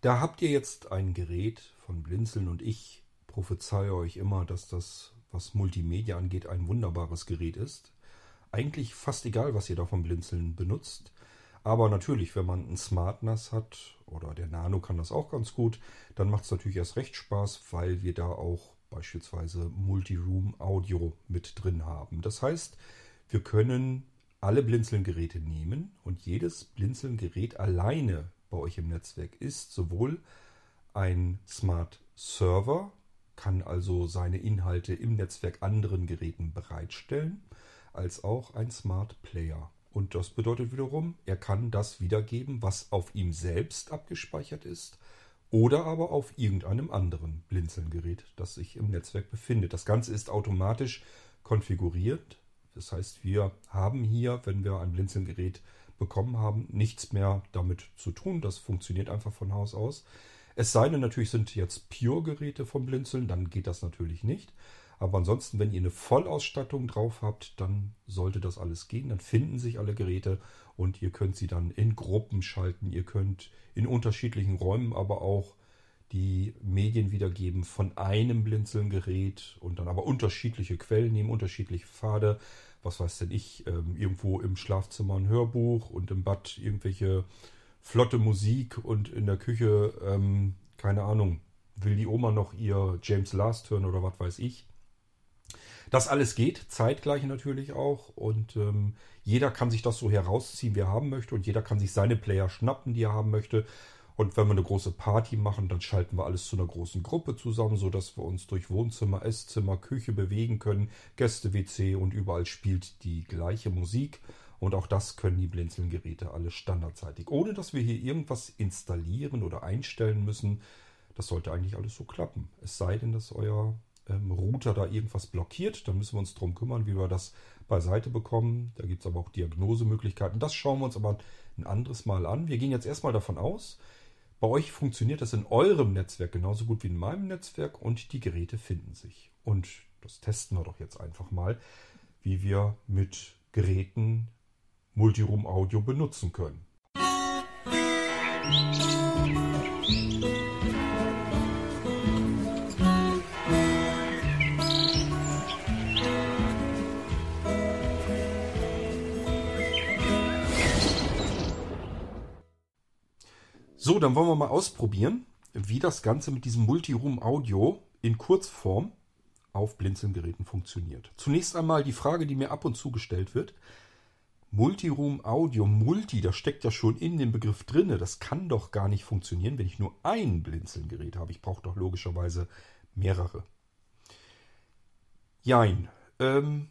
Da habt ihr jetzt ein Gerät von Blinzeln und ich prophezeie euch immer, dass das, was Multimedia angeht, ein wunderbares Gerät ist. Eigentlich fast egal, was ihr da von Blinzeln benutzt. Aber natürlich, wenn man ein Smart NAS hat oder der Nano kann das auch ganz gut, dann macht es natürlich erst recht Spaß, weil wir da auch beispielsweise Multiroom Audio mit drin haben. Das heißt, wir können alle Blinzeln-Geräte nehmen und jedes Blinzeln-Gerät alleine bei euch im Netzwerk ist sowohl ein Smart Server, kann also seine Inhalte im Netzwerk anderen Geräten bereitstellen, als auch ein Smart Player. Und das bedeutet wiederum, er kann das wiedergeben, was auf ihm selbst abgespeichert ist oder aber auf irgendeinem anderen Blinzeln-Gerät, das sich im Netzwerk befindet. Das Ganze ist automatisch konfiguriert. Das heißt, wir haben hier, wenn wir ein Blinzeln-Gerät bekommen haben, nichts mehr damit zu tun. Das funktioniert einfach von Haus aus. Es sei denn, natürlich sind jetzt Pure-Geräte vom Blinzeln, dann geht das natürlich nicht. Aber ansonsten, wenn ihr eine Vollausstattung drauf habt, dann sollte das alles gehen. Dann finden sich alle Geräte und ihr könnt sie dann in Gruppen schalten. Ihr könnt in unterschiedlichen Räumen aber auch die Medien wiedergeben von einem Blinzeln-Gerät und dann aber unterschiedliche Quellen nehmen, unterschiedliche Pfade. Was weiß denn ich, ähm, irgendwo im Schlafzimmer ein Hörbuch und im Bad irgendwelche flotte Musik und in der Küche, ähm, keine Ahnung, will die Oma noch ihr James Last hören oder was weiß ich. Das alles geht, zeitgleich natürlich auch. Und ähm, jeder kann sich das so herausziehen, wie er haben möchte. Und jeder kann sich seine Player schnappen, die er haben möchte. Und wenn wir eine große Party machen, dann schalten wir alles zu einer großen Gruppe zusammen, sodass wir uns durch Wohnzimmer, Esszimmer, Küche bewegen können, Gäste-WC und überall spielt die gleiche Musik. Und auch das können die Blinzeln-Geräte alle standardseitig. Ohne dass wir hier irgendwas installieren oder einstellen müssen. Das sollte eigentlich alles so klappen. Es sei denn, dass euer ähm, Router da irgendwas blockiert. Dann müssen wir uns darum kümmern, wie wir das beiseite bekommen. Da gibt es aber auch Diagnosemöglichkeiten. Das schauen wir uns aber ein anderes Mal an. Wir gehen jetzt erstmal davon aus, bei euch funktioniert das in eurem Netzwerk genauso gut wie in meinem Netzwerk und die Geräte finden sich. Und das testen wir doch jetzt einfach mal, wie wir mit Geräten Multiroom Audio benutzen können. So, dann wollen wir mal ausprobieren, wie das Ganze mit diesem Multiroom Audio in Kurzform auf Blinzeln-Geräten funktioniert. Zunächst einmal die Frage, die mir ab und zu gestellt wird. Multiroom Audio, Multi, das steckt ja schon in dem Begriff drinne. Das kann doch gar nicht funktionieren, wenn ich nur ein Blinzeln-Gerät habe. Ich brauche doch logischerweise mehrere. Jein. Ähm,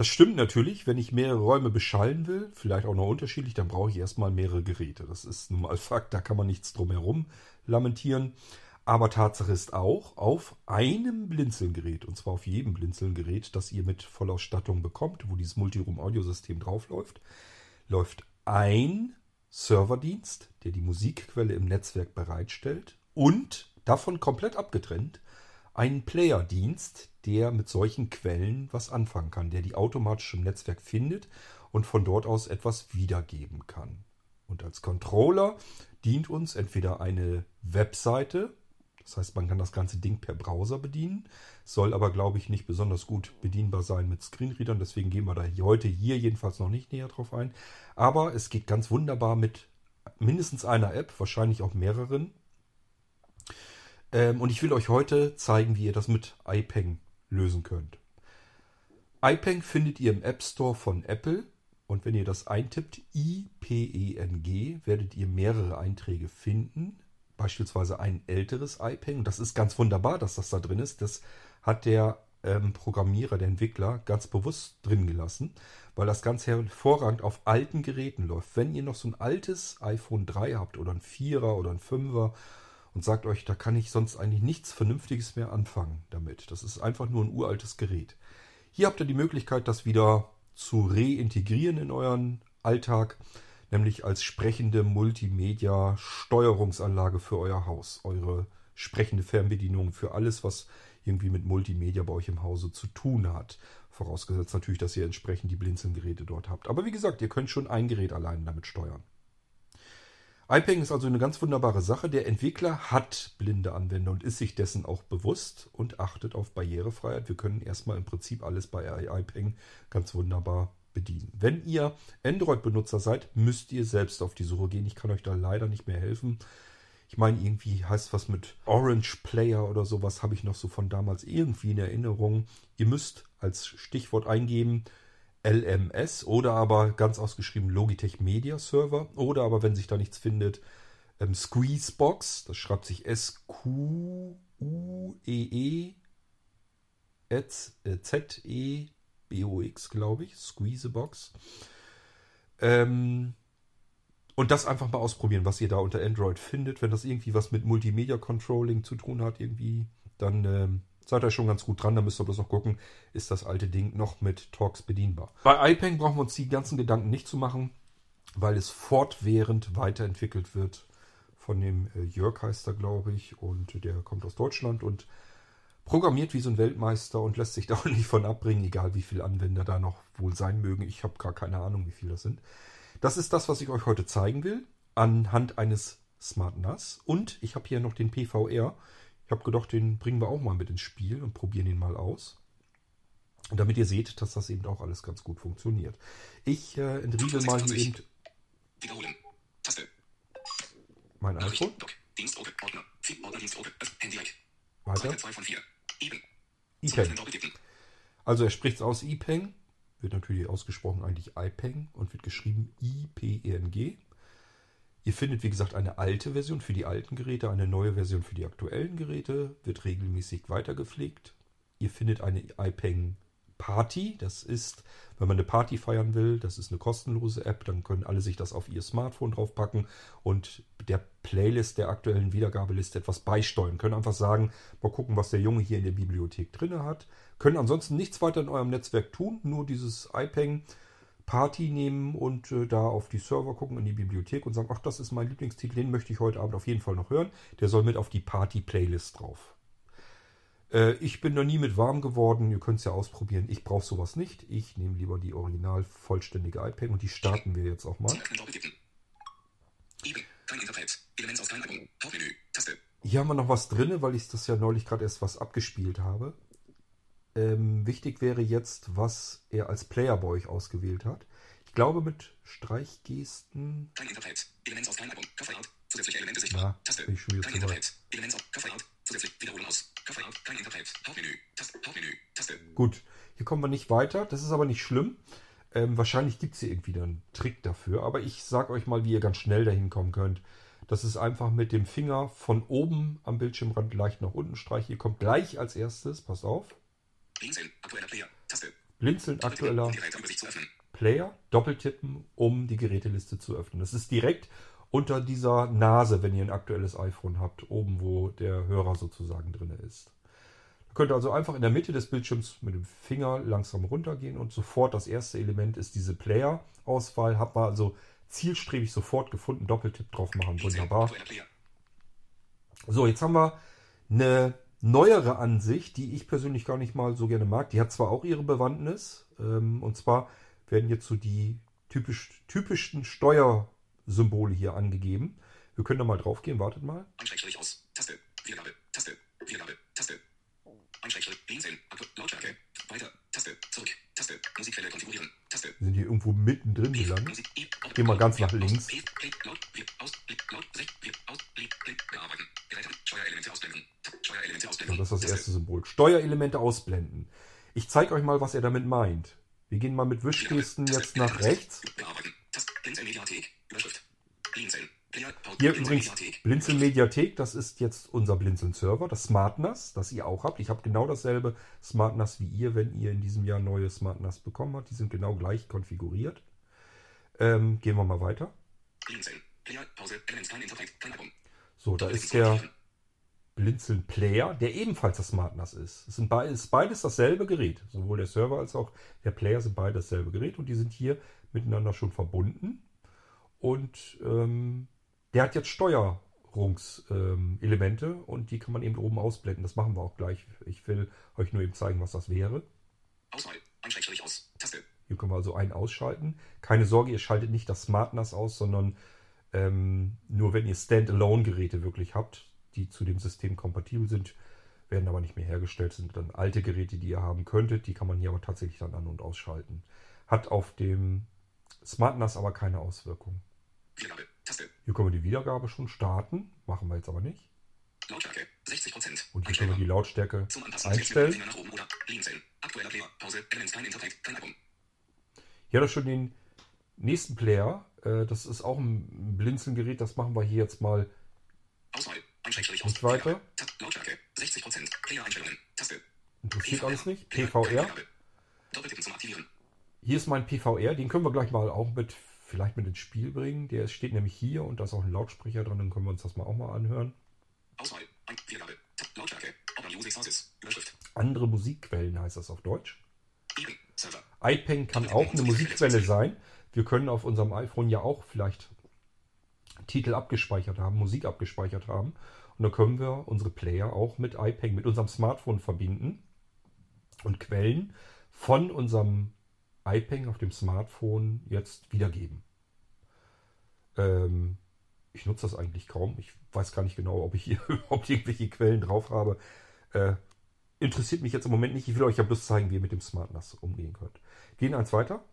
das stimmt natürlich, wenn ich mehrere Räume beschallen will, vielleicht auch noch unterschiedlich, dann brauche ich erstmal mehrere Geräte. Das ist nun mal Fakt, da kann man nichts drum herum lamentieren. Aber Tatsache ist auch, auf einem Blinzelgerät, und zwar auf jedem Blinzelgerät, das ihr mit Vollausstattung bekommt, wo dieses Multiroom-Audiosystem draufläuft, läuft ein Serverdienst, der die Musikquelle im Netzwerk bereitstellt und davon komplett abgetrennt ein Player-Dienst, der mit solchen Quellen was anfangen kann, der die automatisch im Netzwerk findet und von dort aus etwas wiedergeben kann. Und als Controller dient uns entweder eine Webseite, das heißt, man kann das ganze Ding per Browser bedienen, soll aber, glaube ich, nicht besonders gut bedienbar sein mit Screenreadern, deswegen gehen wir da heute hier jedenfalls noch nicht näher drauf ein. Aber es geht ganz wunderbar mit mindestens einer App, wahrscheinlich auch mehreren. Ähm, und ich will euch heute zeigen, wie ihr das mit iPeng lösen könnt. iPeng findet ihr im App Store von Apple und wenn ihr das eintippt, IPENG, werdet ihr mehrere Einträge finden. Beispielsweise ein älteres iPeng. Das ist ganz wunderbar, dass das da drin ist. Das hat der ähm, Programmierer, der Entwickler, ganz bewusst drin gelassen, weil das ganz hervorragend auf alten Geräten läuft. Wenn ihr noch so ein altes iPhone 3 habt oder ein 4er oder ein 5er und sagt euch, da kann ich sonst eigentlich nichts Vernünftiges mehr anfangen damit. Das ist einfach nur ein uraltes Gerät. Hier habt ihr die Möglichkeit, das wieder zu reintegrieren in euren Alltag, nämlich als sprechende Multimedia-Steuerungsanlage für euer Haus, eure sprechende Fernbedienung für alles, was irgendwie mit Multimedia bei euch im Hause zu tun hat. Vorausgesetzt natürlich, dass ihr entsprechend die Blinzelgeräte dort habt. Aber wie gesagt, ihr könnt schon ein Gerät allein damit steuern. iPeng ist also eine ganz wunderbare Sache. Der Entwickler hat blinde Anwender und ist sich dessen auch bewusst und achtet auf Barrierefreiheit. Wir können erstmal im Prinzip alles bei iPeng ganz wunderbar bedienen. Wenn ihr Android-Benutzer seid, müsst ihr selbst auf die Suche gehen. Ich kann euch da leider nicht mehr helfen. Ich meine, irgendwie heißt was mit Orange Player oder sowas, habe ich noch so von damals irgendwie in Erinnerung. Ihr müsst als Stichwort eingeben LMS oder aber ganz ausgeschrieben Logitech Media Server oder aber, wenn sich da nichts findet, ähm, Squeezebox. Das schreibt sich S-Q-U-E-E Z-E-B-O-X, glaube ich. Squeezebox. Ähm, und das einfach mal ausprobieren, was ihr da unter Android findet. Wenn das irgendwie was mit Multimedia Controlling zu tun hat, irgendwie, dann ähm, seid ihr schon ganz gut dran. Da müsst ihr bloß noch gucken, ist das alte Ding noch mit Talks bedienbar. Bei iPeng brauchen wir uns die ganzen Gedanken nicht zu machen, weil es fortwährend weiterentwickelt wird. Von dem äh, Jörg heißt er, glaube ich, und der kommt aus Deutschland und programmiert wie so ein Weltmeister und lässt sich da auch nicht von abbringen, egal wie viele Anwender da noch wohl sein mögen. Ich habe gar keine Ahnung, wie viele das sind. Das ist das, was ich euch heute zeigen will, anhand eines Smart NAS. Und ich habe hier noch den PVR. Ich habe gedacht, den bringen wir auch mal mit ins Spiel und probieren ihn mal aus. Und damit ihr seht, dass das eben auch alles ganz gut funktioniert. Ich äh, entriegel mal hier eben Wiederholen. Taste. mein iPhone. Dienstgruppe. Ordner. Ordner Dienstgruppe. Handy. Weiter. Seite 2 von 4. Eben. iPeng. Also er spricht es aus iPeng. Wird natürlich ausgesprochen eigentlich iPeng und wird geschrieben I-P-E-N-G. Ihr findet, wie gesagt, eine alte Version für die alten Geräte, eine neue Version für die aktuellen Geräte, wird regelmäßig weitergepflegt. Ihr findet eine iPeng Party. Das ist, wenn man eine Party feiern will, das ist eine kostenlose App, dann können alle sich das auf ihr Smartphone draufpacken und der Playlist der aktuellen Wiedergabeliste etwas beisteuern. Können einfach sagen, mal gucken, was der Junge hier in der Bibliothek drin hat. Können ansonsten nichts weiter in eurem Netzwerk tun, nur dieses iPeng Party nehmen und äh, da auf die Server gucken in die Bibliothek und sagen, ach, das ist mein Lieblingstitel, den möchte ich heute Abend auf jeden Fall noch hören. Der soll mit auf die Party-Playlist drauf. Äh, ich bin da nie mit warm geworden. Ihr könnt es ja ausprobieren. Ich brauche sowas nicht. Ich nehme lieber die original vollständige iPad und die starten wir jetzt auch mal. Hier haben wir noch was drin, weil ich das ja neulich gerade erst was abgespielt habe. Ähm, wichtig wäre jetzt, was er als Player bei euch ausgewählt hat. Ich glaube mit Streichgesten. Kein Interface. Element aus Kleinalbum. Cover-Out. Zusätzliche Elemente sichtbar. Ja, Taste. bin ich schon wieder Kein zu weit. Interface. Element aus Cover-Out. Zusätzlich Wiederholen aus. Cover-Out. Kein Interface. Hauptmenü. Taste. Hauptmenü. Taste. Gut, hier kommen wir nicht weiter. Das ist aber nicht schlimm. Ähm, wahrscheinlich gibt es hier irgendwie einen Trick dafür. Aber ich sage euch mal, wie ihr ganz schnell dahin kommen könnt. Das ist einfach mit dem Finger von oben am Bildschirmrand leicht nach unten streichen. Ihr kommt gleich als erstes, passt auf, Blinzeln. Aktueller Player. Taste. blinzeln aktueller Um. Player, doppeltippen, um die Geräteliste zu öffnen. Das ist direkt unter dieser Nase, wenn ihr ein aktuelles iPhone habt, oben wo der Hörer sozusagen drin ist. Ihr könnt also einfach in der Mitte des Bildschirms mit dem Finger langsam runtergehen und sofort das erste Element ist diese Player-Auswahl. Habt man also zielstrebig sofort gefunden, Doppeltipp drauf machen, wunderbar. So, jetzt haben wir eine neuere Ansicht, die ich persönlich gar nicht mal so gerne mag. Die hat zwar auch ihre Bewandtnis, ähm, und zwar werden jetzt so die typisch, typischsten Steuersymbole hier angegeben. Wir können da mal drauf gehen, wartet mal. Anschrägstrich aus. Taste. Wiedergabe. Taste. Wiedergabe. Taste. Lautstärke. Weiter. Taste. Zurück. Taste. Musikquelle konfigurieren. Taste. Wir sind hier irgendwo mittendrin gelandet. Geh mal ganz nach links. P. Play. Laut. Wir. Aus. Blick. Laut. Sicht. Wir. Aus. Blick. Blick. Bearbeiten. Geräte. Steuerelemente ausblenden. Tab. Steuerelemente ausblenden. Das ist das erste Symbol. Steuerelemente ausblenden. Ich zeige euch mal, was er damit meint. Wir gehen mal mit Wischgesten jetzt nach rechts. Hier übrigens. Blinzeln Mediathek, das ist jetzt unser Blinzeln Server, das Smart NAS, das ihr auch habt. Ich habe genau dasselbe Smart NAS wie ihr, wenn ihr in diesem Jahr neue Smart NAS bekommen habt. Die sind genau gleich konfiguriert. Ähm, gehen wir mal weiter. So, da ist der Blinzeln Player, der ebenfalls das Smart NAS ist. Es sind beides, beides dasselbe Gerät. Sowohl der Server als auch der Player sind beide dasselbe Gerät und die sind hier miteinander schon verbunden. Und ähm, der hat jetzt Steuerungselemente ähm, und die kann man eben oben ausblenden. Das machen wir auch gleich. Ich will euch nur eben zeigen, was das wäre. Auswahl. Anschrägstrich aus. Taste. Hier können wir also einen ausschalten. Keine Sorge, ihr schaltet nicht das Smart NAS aus, sondern Ähm, nur wenn ihr Standalone-Geräte wirklich habt, die zu dem System kompatibel sind, werden aber nicht mehr hergestellt, sind dann alte Geräte, die ihr haben könntet. Die kann man hier aber tatsächlich dann an- und ausschalten. Hat auf dem Smart NAS aber keine Auswirkung. Wiedergabe. Taste. Hier können wir die Wiedergabe schon starten, machen wir jetzt aber nicht. Lautstärke. 60%. Und hier können wir die Lautstärke Zum Anpassen einstellen. Finger nach oben oder. Aktueller Player. Pause. Elements kein Internet. Kein Album. Hier hat er schon den nächsten Player. Äh, Das ist auch ein Blinzelgerät. Das machen wir hier jetzt mal Auswahl. Nicht weiter. Lautstärke. 60%. Player-Einstellungen. Taste. Interessiert alles nicht. PVR. Doppeltippen zum Aktivieren. Hier ist mein PVR. Den können wir gleich mal auch mit, vielleicht mit ins Spiel bringen. Der steht nämlich hier und da ist auch ein Lautsprecher drin. Dann können wir uns das mal auch mal anhören. Auswahl. Wiedergabe. Lautstärke. Open Music Sources. Überschrift. Andere Musikquellen heißt das auf Deutsch. IPeng kann auch eine Musikquelle sein. Wir können auf unserem iPhone ja auch vielleicht Titel abgespeichert haben, Musik abgespeichert haben. Und dann können wir unsere Player auch mit iPeng, mit unserem Smartphone verbinden und Quellen von unserem iPeng auf dem Smartphone jetzt wiedergeben. Ähm, ich nutze das eigentlich kaum. Ich weiß gar nicht genau, ob ich hier überhaupt irgendwelche Quellen drauf habe. Äh, interessiert mich jetzt im Moment nicht. Ich will euch ja bloß zeigen, wie ihr mit dem Smart NAS umgehen könnt. Gehen eins weiter.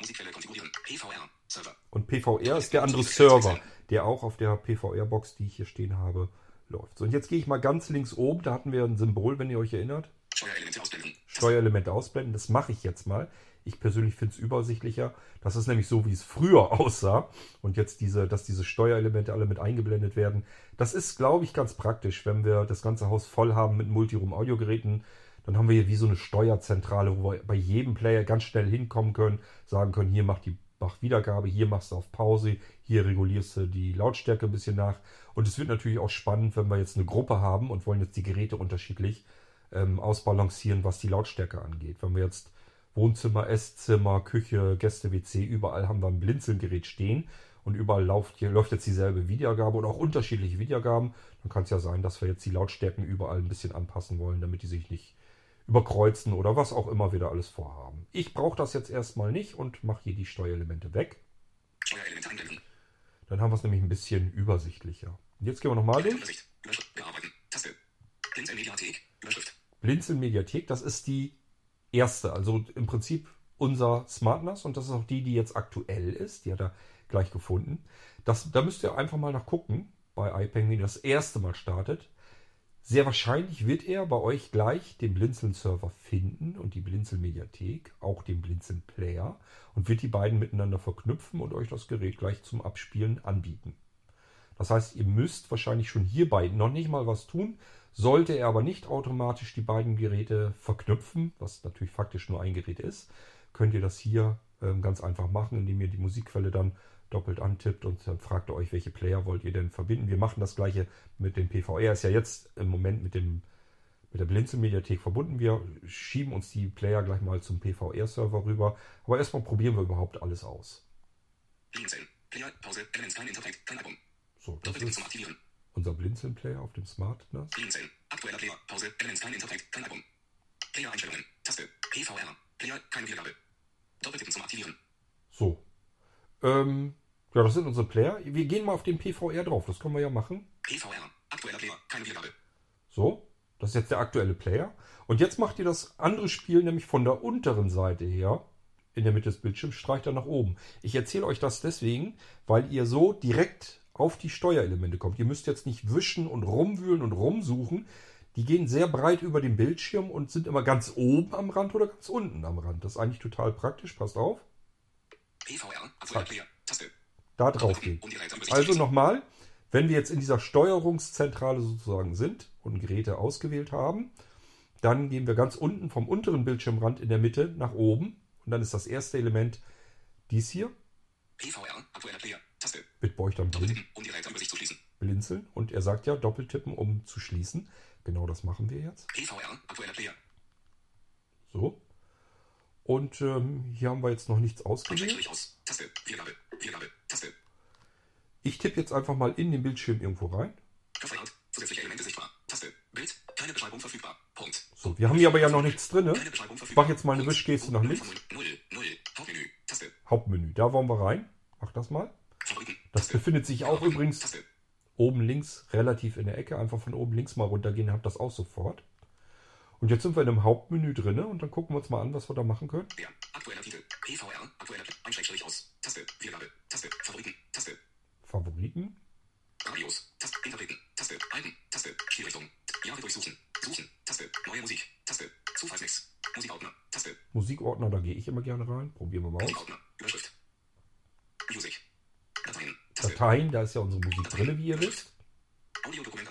Musikquelle konfigurieren. PVR. Server. Und PVR ist der andere Server, der auch auf der PVR-Box, die ich hier stehen habe, läuft. So, und jetzt gehe ich mal ganz links oben. Da hatten wir ein Symbol, wenn ihr euch erinnert. Steuerelemente ausblenden. Steuerelemente ausblenden. Das mache ich jetzt mal. Ich persönlich finde es übersichtlicher. Das ist nämlich so, wie es früher aussah. Und jetzt diese, dass diese Steuerelemente alle mit eingeblendet werden. Das ist, glaube ich, ganz praktisch, wenn wir das ganze Haus voll haben mit Multiroom-Audiogeräten. Dann haben wir hier wie so eine Steuerzentrale, wo wir bei jedem Player ganz schnell hinkommen können, sagen können, hier macht die mach Wiedergabe, hier machst du auf Pause, hier regulierst du die Lautstärke ein bisschen nach. Und es wird natürlich auch spannend, wenn wir jetzt eine Gruppe haben und wollen jetzt die Geräte unterschiedlich ähm, ausbalancieren, was die Lautstärke angeht. Wenn wir jetzt Wohnzimmer, Esszimmer, Küche, Gäste, WC, überall haben wir ein Blinzelgerät stehen und überall läuft, läuft jetzt dieselbe Wiedergabe und auch unterschiedliche Wiedergaben, dann kann es ja sein, dass wir jetzt die Lautstärken überall ein bisschen anpassen wollen, damit die sich nicht überkreuzen oder was auch immer wir da alles vorhaben. Ich brauche das jetzt erstmal nicht und mache hier die Steuerelemente weg. Dann haben wir es nämlich ein bisschen übersichtlicher. Und jetzt gehen wir nochmal durch. Übersicht. Blinzeln Mediathek. Das ist die erste, also im Prinzip unser Smart NAS und das ist auch die, die jetzt aktuell ist. Die hat er gleich gefunden. Das, da müsst ihr einfach mal nachgucken bei iPeng, wenn ihr das erste Mal startet. Sehr wahrscheinlich wird er bei euch gleich den Blinzeln-Server finden und die Blinzeln-Mediathek, auch den Blinzeln-Player und wird die beiden miteinander verknüpfen und euch das Gerät gleich zum Abspielen anbieten. Das heißt, ihr müsst wahrscheinlich schon hierbei noch nicht mal was tun. Sollte er aber nicht automatisch die beiden Geräte verknüpfen, was natürlich faktisch nur ein Gerät ist, könnt ihr das hier ähm, ganz einfach machen, indem ihr die Musikquelle dann doppelt antippt und dann fragt ihr euch, welche Player wollt ihr denn verbinden. Wir machen das gleiche mit dem PVR. Ist ja jetzt im Moment mit dem mit der Blinzeln-Mediathek verbunden. Wir schieben uns die Player gleich mal zum PVR-Server rüber. Aber erstmal probieren wir überhaupt alles aus. Blinzeln. Player. Pause. Elements kein Internet. Kein Album. So, das Doppeltippen zum ist Aktivieren. unser Blinzeln-Player auf dem Smart NAS. Aktueller Player. Pause. Elements kein Internet. Kein Album. Player-Einstellungen. Taste. PVR. Player. Keine Wiedergabe. Doppeltippen zum Aktivieren. So. Ähm, ja, das sind unsere Player. Wir gehen mal auf den PVR drauf. Das können wir ja machen. PVR. Aktueller Player. Keine Wiedergabe. So. Das ist jetzt der aktuelle Player. Und jetzt macht ihr das andere Spiel nämlich von der unteren Seite her. In der Mitte des Bildschirms streicht er nach oben. Ich erzähle euch das deswegen, weil ihr so direkt auf die Steuerelemente kommt. Ihr müsst jetzt nicht wischen und rumwühlen und rumsuchen. Die gehen sehr breit über den Bildschirm und sind immer ganz oben am Rand oder ganz unten am Rand. Das ist eigentlich total praktisch. Passt auf. PVR. Aktueller Player. Taste. Da drauf gehen. Also nochmal, wenn wir jetzt in dieser Steuerungszentrale sozusagen sind und Geräte ausgewählt haben, dann gehen wir ganz unten vom unteren Bildschirmrand in der Mitte nach oben und dann ist das erste Element dies hier. PVR. Aktueller Player. Taste. Mit euch dann blin Doppeltippen. Um die Geräteübersicht zu schließen. blinzeln und er sagt ja doppeltippen, um zu schließen. Genau das machen wir jetzt. PVR. Aktueller Player. So. Und ähm, hier haben wir jetzt noch nichts ausgewählt. Einschrägstrich aus. Taste. Wiedergabe. Wiedergabe. Taste. Ich tippe jetzt einfach mal in den Bildschirm irgendwo rein. Verfeinert. Zusätzliche Elemente sichtbar. Taste. Bild. Keine Beschreibung verfügbar. Punkt. So, wir haben hier aber ja noch nichts drin. Keine Beschreibung verfügbar. Mach jetzt mal eine. Wischgeste nach links. Hauptmenü. Taste. Hauptmenü. Da wollen wir rein. Mach das mal. Das befindet sich auch übrigens oben links relativ in der Ecke. Einfach von oben links mal runtergehen, habt das auch sofort. Und jetzt sind wir in einem Hauptmenü drin und dann gucken wir uns mal an, was wir da machen können. Der. Aktueller Titel. PVR. Aktueller Titel. Einschrägstrich aus. Taste. Wiedergabe. Taste. Favoriten. Taste. Favoriten. Radios. Taste. Interpreten. Taste. Alben. Taste. Spielrichtung. Jahre durchsuchen. Suchen. Taste. Neue Musik. Taste. Zufallsmix. Musikordner. Taste. Musikordner, da gehe ich immer gerne rein. Probieren wir mal aus. Musikordner. Überschrift. Music. Dateien. Taste. Dateien, da ist ja unsere Musik drin, wie ihr wisst. Audiodokumentation.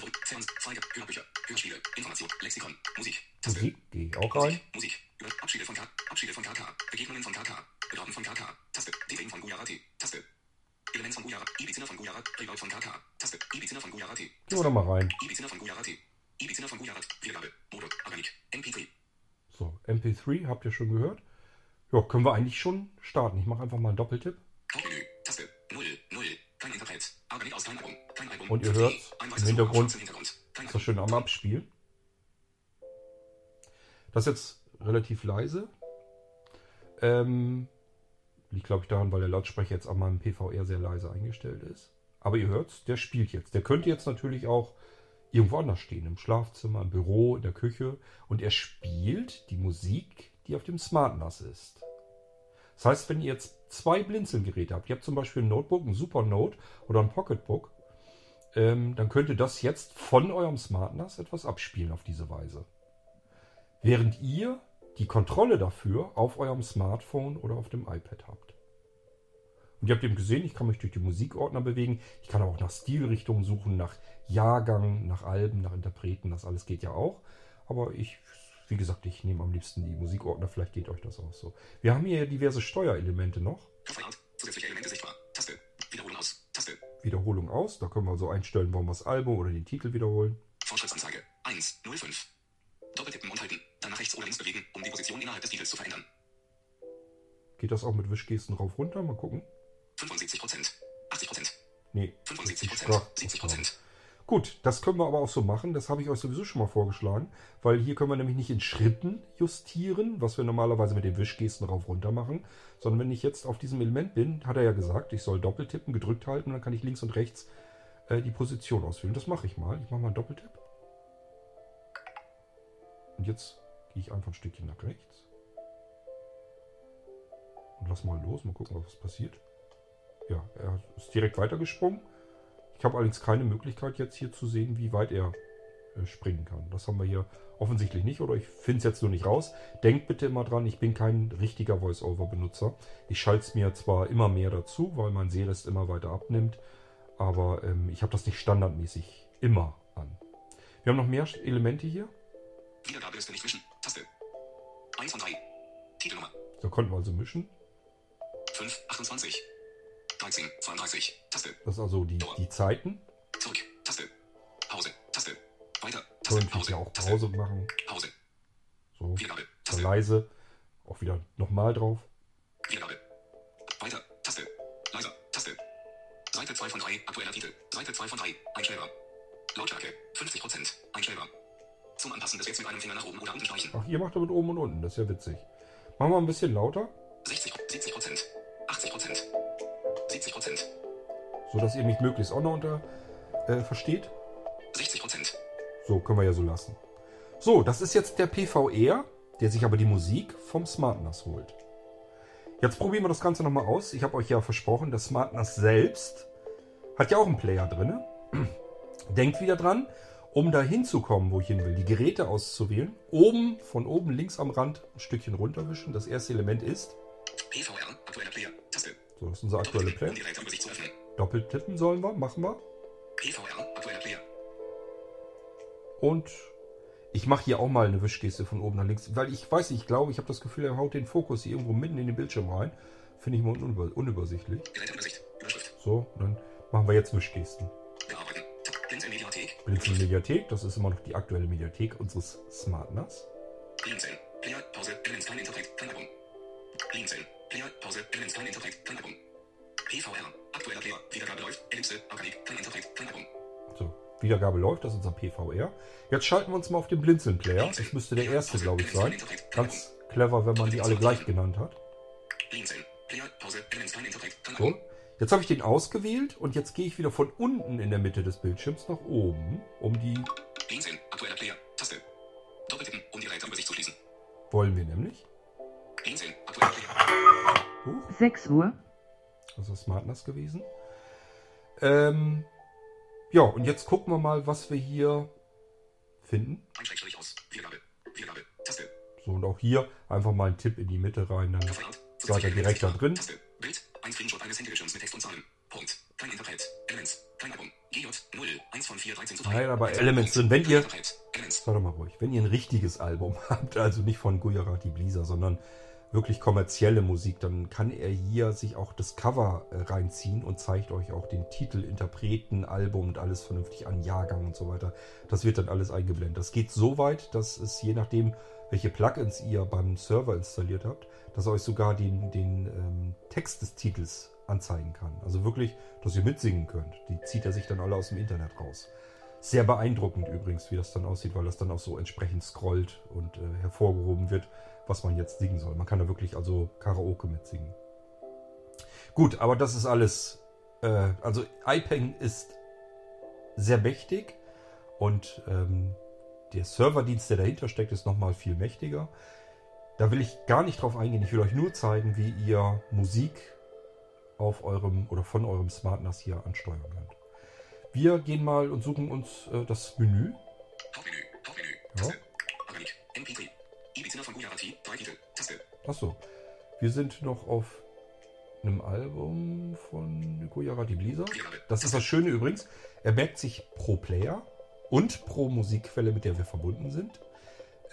Favorit. Ferns. Feige. Hörbücher. Hörspiele. Information. Lexikon. Musik. Taste. Musik, gehe ich auch rein. Musik. Musik. Abschiede von K. Abschiede von KK. Begegnungen von KK. Begraben von KK. Taste. Dating von Gujarati. Taste. Element von Gujarat. Ibiziner von Gujarat. Reload von KK. Taste. Ibiziner von Gujarati. Gehen wir da mal rein. Ibiziner von Gujarati. Ibiziner von Gujarat. Wiedergabe. Mode. Organik. MP3. So, MP3, habt ihr schon gehört? Ja, können wir eigentlich schon starten. Ich mache einfach mal einen Doppeltipp. Hauptmenü. Taste. 0. 0. Kein Interpret. Organik aus kein Album. Kein Album. Und ihr. Ein im Hintergrund. Das schön am Abspielen. Das ist jetzt relativ leise. Ähm, liegt, glaube ich, daran, weil der Lautsprecher jetzt an meinem PVR sehr leise eingestellt ist. Aber ihr hört's, der spielt jetzt. Der könnte jetzt natürlich auch irgendwo anders stehen. Im Schlafzimmer, im Büro, in der Küche. Und er spielt die Musik, die auf dem Smart NAS ist. Das heißt, wenn ihr jetzt zwei Blinzelgeräte habt, ihr habt zum Beispiel ein Notebook, ein Supernote oder ein Pocketbook, ähm, dann könnte das jetzt von eurem Smart NAS etwas abspielen auf diese Weise. Während ihr die Kontrolle dafür auf eurem Smartphone oder auf dem iPad habt. Und ihr habt eben gesehen, ich kann mich durch die Musikordner bewegen. Ich kann auch nach Stilrichtungen suchen, nach Jahrgang, nach Alben, nach Interpreten. Das alles geht ja auch. Aber ich, wie gesagt, ich nehme am liebsten die Musikordner. Vielleicht geht euch das auch so. Wir haben hier diverse Steuerelemente noch. Zusätzliche Elemente sichtbar. Taste. Wiederholen aus. Taste. Wiederholung aus. Da können wir so einstellen, wollen wir das Album oder den Titel wiederholen. Fortschrittsanzeige 1, 05. Doppeltippen und halten. Dann nach rechts oder links bewegen, um die Position innerhalb des Titels zu verändern. Geht das auch mit Wischgesten rauf runter? Mal gucken. 75% 80% Nee. 75 Sprach- 70 Gut, das können wir aber auch so machen. Das habe ich euch sowieso schon mal vorgeschlagen, weil hier können wir nämlich nicht in Schritten justieren, was wir normalerweise mit den Wischgesten rauf runter machen, sondern wenn ich jetzt auf diesem Element bin, hat er ja gesagt, ich soll Doppeltippen, gedrückt halten dann kann ich links und rechts äh, die Position auswählen. Das mache ich mal. Ich mache mal einen Doppeltipp. Und jetzt gehe ich einfach ein Stückchen nach rechts. Und lass mal los, mal gucken, was passiert. Ja, er ist direkt weitergesprungen. Ich habe allerdings keine Möglichkeit jetzt hier zu sehen, wie weit er äh, springen kann. Das haben wir hier offensichtlich nicht oder ich finde es jetzt nur nicht raus. Denkt bitte immer dran, ich bin kein richtiger Voice-Over-Benutzer. Ich schalte es mir zwar immer mehr dazu, weil mein Sehrest immer weiter abnimmt, aber ähm, ich habe das nicht standardmäßig immer an. Wir haben noch mehr Elemente hier. Wiedergabeliste nicht mischen. Taste. 1 von 3. Titelnummer. Da konnten wir also mischen. 5, 28. 13, 32. Taste. Das ist also die, die Zeiten. Zurück. Taste. Pause. Taste. Weiter. Können Taste. wir Pause. ja auch. Pause machen. Pause. So, Wiedergabe. Taste. leise. Auch wieder nochmal drauf. Wiedergabe. Weiter. Taste. Leiser. Taste. Seite 2 von 3. Aktueller Titel. Seite 2 von 3. Einstellbar. Lautstärke. 50%. Einstellbar. Zum Anpassen des Werts mit einem Finger nach oben oder unten streichen. Ach, ihr macht damit oben und unten. Das ist ja witzig. Machen wir ein bisschen lauter, 60, 70%. 80%. 70%. so dass ihr mich möglichst auch noch unter äh, versteht. 60%. So, können wir ja so lassen. So, das ist jetzt der PVR, der sich aber die Musik vom Smart NAS holt. Jetzt probieren wir das Ganze nochmal aus. Ich habe euch ja versprochen, das Smart NAS selbst hat ja auch einen Player drin. Denkt wieder dran, um da hinzukommen, wo ich hin will, die Geräte auszuwählen. Oben, von oben links am Rand ein Stückchen runterwischen. Das erste Element ist, PVR. Aktueller Player. Taste. So, das ist unser aktueller Player. Doppelt tippen sollen wir, machen wir. PVR. Aktueller Player. Und ich mache hier auch mal eine Wischgeste von oben nach links, weil ich weiß nicht, ich glaube, ich habe das Gefühl, er haut den Fokus hier irgendwo mitten in den Bildschirm rein. Finde ich mal unüber unübersichtlich. So, dann machen wir jetzt Wischgesten. Blinzeln Mediathek. Blinzeln Mediathek, das ist immer noch die aktuelle Mediathek unseres Smart NAS. Blinzeln. So, Wiedergabe läuft, das ist unser PVR. Jetzt schalten wir uns mal auf den Blinzeln-Player. Das müsste der erste, glaube ich, sein. Ganz clever, wenn man die alle gleich genannt hat. So. Jetzt habe ich den ausgewählt und jetzt gehe ich wieder von unten in der Mitte des Bildschirms nach oben, um die Blinzeln. Aktueller Player. Taste. Doppeltippen, um die Räderübersicht zu schließen. wollen wir nämlich. Blinzeln. Aktueller Player. Huch, 6 Uhr, das ist SmartNAS gewesen. Ähm, ja, und jetzt gucken wir mal, was wir hier finden. Wiedergabe. Wiedergabe. So, und auch hier einfach mal einen Tipp in die Mitte rein, dann seid ihr direkt da drin. Taste. Bild. Ein Screenshot eines Handybildschirms mit Text und Zahlen. Punkt. Kein Interpret. Elements. Kein Album. GJ 0. 1 von 4. 13 zu 3. Nein, aber Elements sind, wenn ihr, doch mal ruhig. Wenn ihr ein richtiges Album habt, also nicht von Gujarati Blisa, sondern wirklich kommerzielle Musik, dann kann er hier sich auch das Cover äh, reinziehen und zeigt euch auch den Titel, Interpreten, Album und alles vernünftig an, Jahrgang und so weiter. Das wird dann alles eingeblendet. Das geht so weit, dass es je nachdem, welche Plugins ihr beim Server installiert habt, dass er euch sogar den, den ähm, Text des Titels anzeigen kann. Also wirklich, dass ihr mitsingen könnt. Die zieht er sich dann alle aus dem Internet raus. Sehr beeindruckend übrigens, wie das dann aussieht, weil das dann auch so entsprechend scrollt und äh, hervorgehoben wird, was man jetzt singen soll. Man kann da wirklich also Karaoke mitsingen. Gut, aber das ist alles. Äh, also iPeng ist sehr mächtig und ähm, der Serverdienst, der dahinter steckt, ist nochmal viel mächtiger. Da will ich gar nicht drauf eingehen. Ich will euch nur zeigen, wie ihr Musik auf eurem oder von eurem SmartNAS hier ansteuern könnt. Wir gehen mal und suchen uns äh, das Menü. Hauptmenü. Hauptmenü. Ja. Taste. Organik. MP3. Ibiza von Gujarati. Drei Titel. Taste. Achso, wir sind noch auf einem Album von Gujarati Blisa. Wiedergabe. Das ist das Schöne übrigens. Er merkt sich pro Player und pro Musikquelle, mit der wir verbunden sind,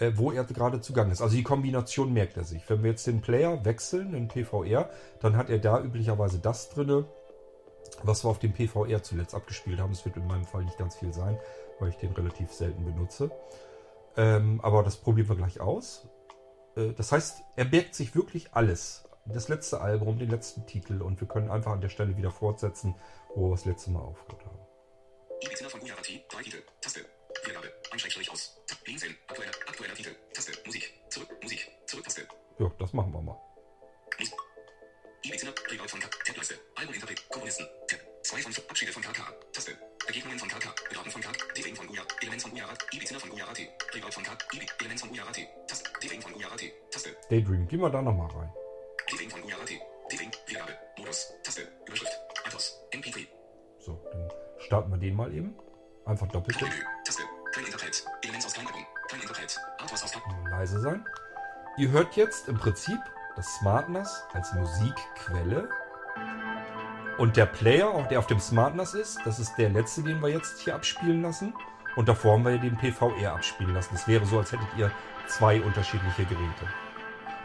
äh, wo er gerade zugange ist. Also die Kombination merkt er sich. Wenn wir jetzt den Player wechseln, den PVR, dann hat er da üblicherweise das drinne, was wir auf dem PVR zuletzt abgespielt haben. Es wird in meinem Fall nicht ganz viel sein, weil ich den relativ selten benutze. Ähm, aber das probieren wir gleich aus. Äh, das heißt, er merkt sich wirklich alles. Das letzte Album, den letzten Titel und wir können einfach an der Stelle wieder fortsetzen, wo wir das letzte Mal aufgehört haben. Ibiza von Gujarati. Drei Titel. Taste. Wiedergabe. Einschrägstrich aus. Ta- Blinzeln. Aktueller. Aktueller Titel. Taste. Musik. Zurück. Musik. Zurück. Taste. Ja, das machen wir mal. Ibiza. Reload von K. Tableiste. Albuminterpret. Komponisten. Tab. 2 von 5. Abschiede von KK. Taste. Begegnungen von KK. Bedaten von KK. Deving von Gujarat. Element von Gujarat. Ibiza von Gujarati. Reload von KK. Ibi. Element von Gujarati. Taste. Deving von Gujarati. Taste. Daydream, gehen wir da nochmal rein. Deving von Gujarati. Deving. Wiedergabe. Modus. Taste. Überschrift. Atos. MP3. So, dann starten wir den mal eben. Einfach doppelt. Taste. Kein Interpret. Elements aus Kleinalbum. Kein Interpret. Artwas aus leise sein. Ihr hört jetzt im Prinzip das SmartNAS als Musikquelle. Und der Player, auch der auf dem SmartNAS ist, das ist der letzte, den wir jetzt hier abspielen lassen. Und davor haben wir den PVR abspielen lassen. Es wäre so, als hättet ihr zwei unterschiedliche Geräte.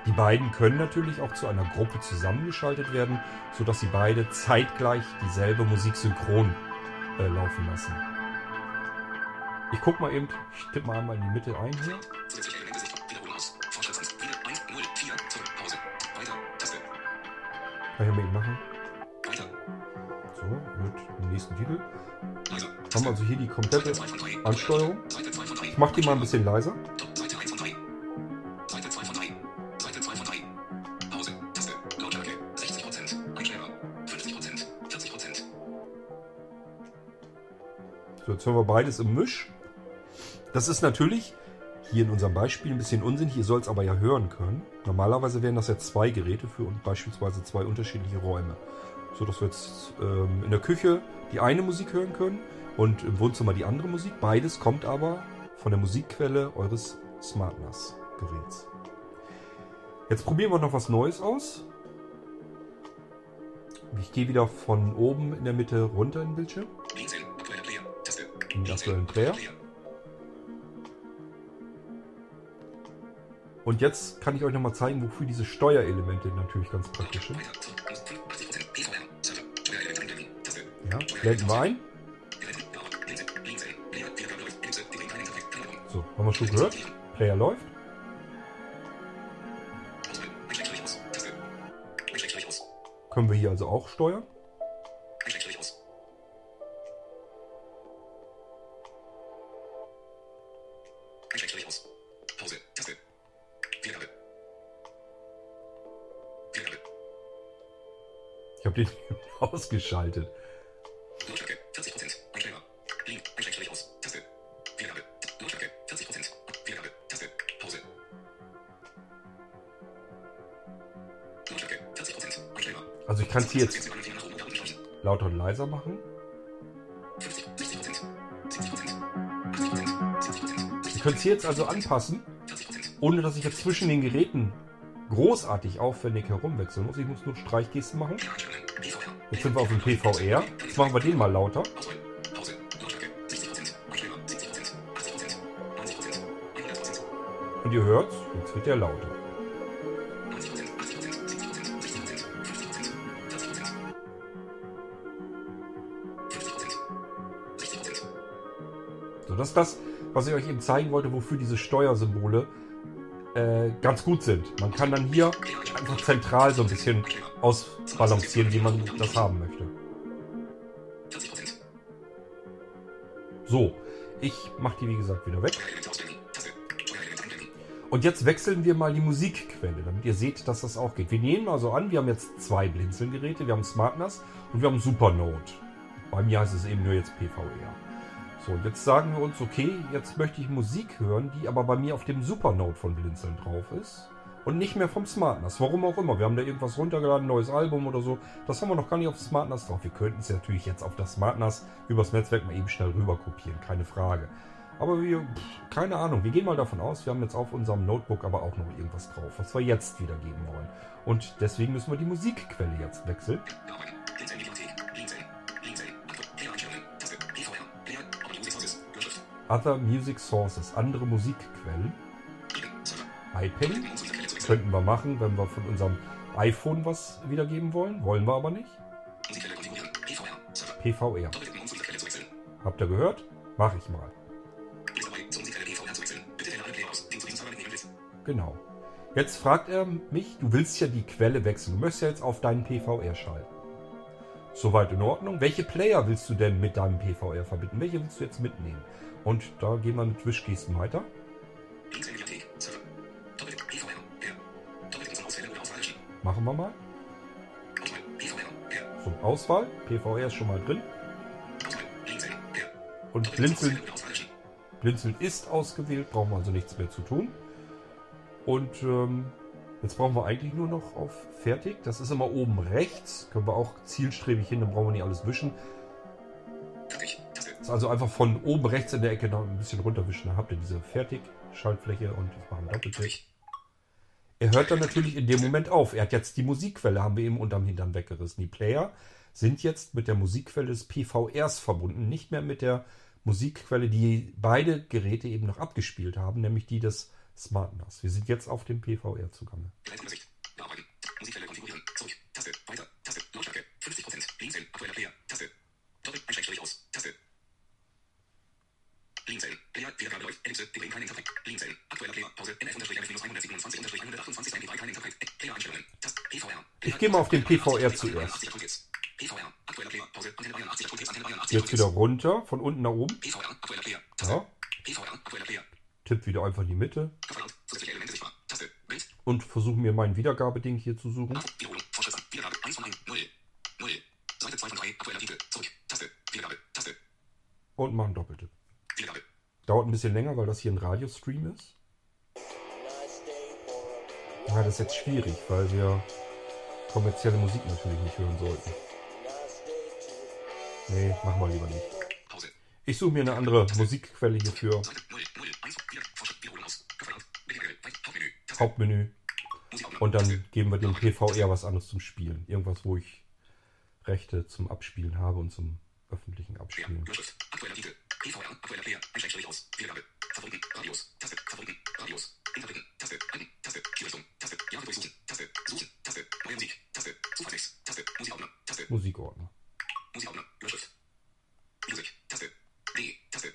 Die beiden können natürlich auch zu einer Gruppe zusammengeschaltet werden, sodass sie beide zeitgleich dieselbe Musik synchron äh, laufen lassen. Ich guck mal eben, ich tippe mal einmal in die Mitte ein hier. Zusätzliche Elemente sichtbar. Wiederholung aus. Fortschrittsangst. Wieder 1, 0, 4. Zurück. Pause. Weiter. Taste. Kann ich mal eben machen. Nächsten Titel. Leiser. Haben also hier die komplette Seite 2 von 3. Ansteuerung. Seite 2 von 3. Ich mache die mal ein bisschen leiser. Seite 1 von 3. Seite 2 von 3. Seite 2 von 3. Pause. Taste. Lautstärke. 60%. Einstellbar. 50%. 40%. So, jetzt hören wir beides im Misch. Das ist natürlich hier in unserem Beispiel ein bisschen Unsinn. Hier soll es aber ja hören können. Normalerweise wären das ja zwei Geräte für und beispielsweise zwei unterschiedliche Räume. So dass wir jetzt ähm, in der Küche die eine Musik hören können und im Wohnzimmer die andere Musik. Beides kommt aber von der Musikquelle eures SmartNAS-Geräts. Jetzt probieren wir noch was Neues aus. Ich gehe wieder von oben in der Mitte runter in den Bildschirm. In den aktuellen Player. Und jetzt kann ich euch nochmal zeigen, wofür diese Steuerelemente natürlich ganz praktisch sind. Ja, blenden wir ein. So, haben wir schon gehört. Player läuft. Können wir hier also auch steuern. Ich habe den ausgeschaltet. Also ich kann es jetzt lauter und leiser machen. 50, 60%. 70%. 80%. 70%. Ich könnte es jetzt also anpassen, 40%. ohne dass ich jetzt zwischen den Geräten großartig aufwendig herumwechseln muss. Ich muss nur Streichgesten machen. Jetzt sind wir auf dem PVR. Jetzt machen wir den mal lauter. Auswahl. Pause. Lautstärke 60%. Einstellbar 70%. 80%. 90%. 100%. Und ihr hört, jetzt wird der lauter. Das ist das, was ich euch eben zeigen wollte, wofür diese Steuersymbole äh, ganz gut sind. Man kann dann hier einfach zentral so ein bisschen ausbalancieren, wie man das haben möchte. 40%. So, ich mache die wie gesagt wieder weg. Und jetzt wechseln wir mal die Musikquelle, damit ihr seht, dass das auch geht. Wir nehmen also an, wir haben jetzt zwei Blinzeln-Geräte. Wir haben SmartNAS und wir haben Supernode. Bei mir heißt es eben nur jetzt PVR. So, und jetzt sagen wir uns, okay, jetzt möchte ich Musik hören, die aber bei mir auf dem Supernode von Blinzeln drauf ist. Und nicht mehr vom SmartNAS. Warum auch immer. Wir haben da irgendwas runtergeladen, neues Album oder so. Das haben wir noch gar nicht auf SmartNAS drauf. Wir könnten es natürlich jetzt auf das SmartNAS übers Netzwerk mal eben schnell rüber kopieren. Keine Frage. Aber wir, pff, keine Ahnung, wir gehen mal davon aus, wir haben jetzt auf unserem Notebook aber auch noch irgendwas drauf, was wir jetzt wiedergeben wollen. Und deswegen müssen wir die Musikquelle jetzt wechseln. Other Music Sources, andere Musikquellen. IPad könnten wir machen, wenn wir von unserem iPhone was wiedergeben wollen. Wollen wir aber nicht. PVR. Habt ihr gehört? Mach ich mal. Genau. Jetzt fragt er mich, du willst ja die Quelle wechseln. Du möchtest ja jetzt auf deinen PVR schalten. Soweit in Ordnung. Welche Player willst du denn mit deinem PVR verbinden? Welche willst du jetzt mitnehmen? Und da gehen wir mit Wischgesten weiter. Zum. Machen wir mal. So, Auswahl. PVR ist schon mal drin. Und zum Blinzeln. Blinzeln ist ausgewählt. Brauchen wir also nichts mehr zu tun. Und ähm, jetzt brauchen wir eigentlich nur noch auf Fertig. Das ist immer oben rechts. Können wir auch zielstrebig hin, dann brauchen wir nicht alles wischen. Das ist also einfach von oben rechts in der Ecke noch ein bisschen runterwischen. Dann habt ihr diese Fertig-Schaltfläche und ich mache einen Doppelklick. Er hört dann natürlich in dem Moment auf. Er hat jetzt die Musikquelle, haben wir eben unterm Hintern weggerissen. Die Player sind jetzt mit der Musikquelle des PVRs verbunden, nicht mehr mit der Musikquelle, die beide Geräte eben noch abgespielt haben, nämlich die des SmartNAS. Wir sind jetzt auf dem PVR zugange. Bearbeiten. Musikquelle konfigurieren. Zurück. Taste. Weiter. Taste. Lautstärke. 50%. Blinzeln. Aktueller Player. Taste. Doppel. Einstellstrich aus. Taste. Blinzeln. Player. Wiedergabe Delay. Kein Interpret. Blinzeln. Aktueller Player. Pause. NF unterstrich NF minus 127 unterstrich 128 MP3. Kein Interpret. Player Einstellungen. Taste. PVR. Ich gehe mal auf den PVR zuerst. 80 Aktuelles. PVR. Aktueller Player. Pause. Antenne 81 Aktuelles. Antenne 81 Jetzt wieder runter, von unten nach oben. PVR. Aktueller Player. Taste. PVR. Aktueller Player. Tipp wieder einfach in die Mitte. Zusätzliche Elemente sichtbar. Taste. Bild. und versuche mir mein Wiedergabeding hier zu suchen. Wiederholung. Fortschritt. Wiedergabe. 1 von 1. 0. 0. Seite 2 von 3. Aktueller Titel. Zurück. Taste. Wiedergabe. Taste. Und mache einen Doppeltipp. Dauert ein bisschen länger, weil das hier ein Radiostream ist. Ja, das ist jetzt schwierig, weil wir kommerzielle Musik natürlich nicht hören sollten. Nee, machen wir lieber nicht. Ich suche mir eine andere Musikquelle hierfür. Seite 0. 0. 1. Wieder. Fortschritt. Wiederholung aus. Gefördert. Beginne. Weit. Hauptmenü. Und dann geben wir dem PVR was anderes zum Spielen. Irgendwas, wo ich Rechte zum Abspielen habe und zum öffentlichen. Abspielen. PVR. Aktueller Player. Einstellstrich aus. Wiedergabe. Verbunden. Radios. Taste. Verbunden. Radios. Interpreten. Taste. Alten. Taste. Zielrichtung. Taste. Jahre durchsuchen. Taste. Suchen. Taste. Neue Musik. Taste. Zufallstext. Taste. Musikaufnahme. Taste. Musikordner. Musikaufnahme. Überschrift. Music. Taste. D. Taste.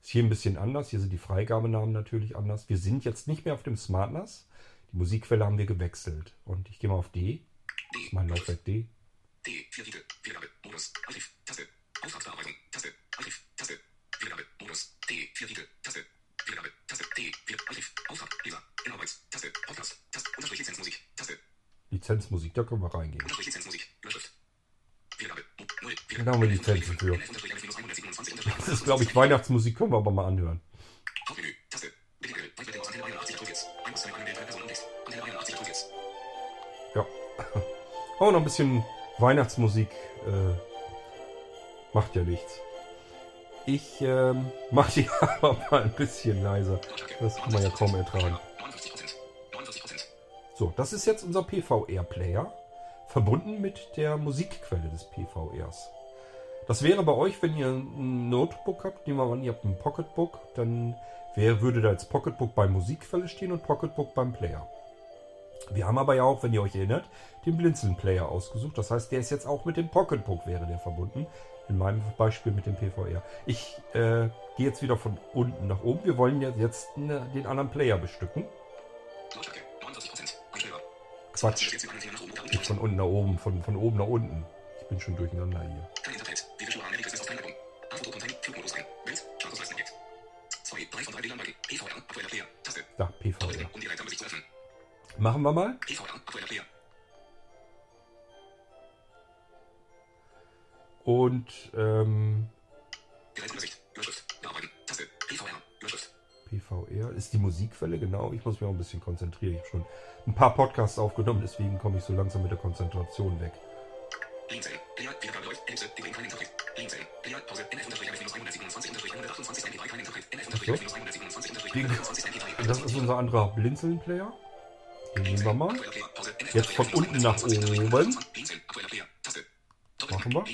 Ist hier ein bisschen anders. Hier sind die Freigabenamen natürlich anders. Wir sind jetzt nicht mehr auf dem SmartNAS. Die Musikquelle haben wir gewechselt. Und ich gehe mal auf D. D. mein Laufwerk D. D. Vier Titel. Wiedergabe. Modus. Archiv. Taste. Auftragsbearbeitung. Taste. Wiedergabe. Vier Titel. Taste. Wiedergabe. Taste. D. Wieder. Archiv. Auftrag. Leser. Inarbeits. Taste. Podcast. Taste. Unterstrich Lizenzmusik. Taste. Lizenzmusik, da können wir reingehen. Unterstrich Lizenzmusik. Da haben wir Lizenzen für. Das ist, glaube ich, Weihnachtsmusik, können wir aber mal anhören. Hauptmenü. Taste. Bedienung. Weitwertung aus Antenne 81 Tokens. Eingangszeile eine der drei Personen Text. Antenne 81 Tokens. Ja. Oh, noch ein bisschen Weihnachtsmusik. Äh, macht ja nichts. Ich ähm, mache die aber mal ein bisschen leiser. Das kann man ja kaum ertragen. 59 Prozent. 49 Prozent. So, das ist jetzt unser PVR-Player, verbunden mit der Musikquelle des PVRs. Das wäre bei euch, wenn ihr ein Notebook habt, nehmen wir an, ihr habt ein Pocketbook, dann wer würde da als Pocketbook bei Musikquelle stehen und Pocketbook beim Player. Wir haben aber ja auch, wenn ihr euch erinnert, den Blinzeln-Player ausgesucht. Das heißt, der ist jetzt auch mit dem Pocketbook wäre der verbunden. In meinem Beispiel mit dem PVR. Ich äh, gehe jetzt wieder von unten nach oben. Wir wollen ja jetzt ne, den anderen Player bestücken. Lautstärke. 49 Prozent. Einstellbar. Quatsch. Nicht von unten nach oben, von, von oben nach unten. Ich bin schon durcheinander hier. Kein Interpret. Die Visual Analytics ist auf keinem Album. A-Foto Content. Flugmodus ein. Bild. Statusleisten Objekt. 2. 3 von 3 WLAN-Button. PVR. Aktueller Player. Taste. Da, PVR. Machen wir mal. PVR. Aktueller Player. Und ähm. PVR. Ist die Musikquelle, genau. Ich muss mich auch ein bisschen konzentrieren. Ich habe schon ein paar Podcasts aufgenommen, deswegen komme ich so langsam mit der Konzentration weg. Blinzeln. Player. Wiedergabe läuft. Ellipse. Degree. Kein Interpret. Blinzeln. Player. Pause. NF-127-127 MP3 kein Interpret. NF-127-127 Den, MP3 das ist unser anderer Blinzeln-Player. Den nehmen wir mal. Jetzt von unten nach oben. Blinzeln. Aktueller Player. Taste. Machen wir.